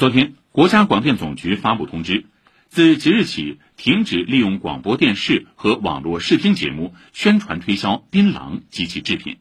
昨天国家广电总局发布通知自即日起停止利用广播电视和网络视听节目宣传推销槟榔及其制品。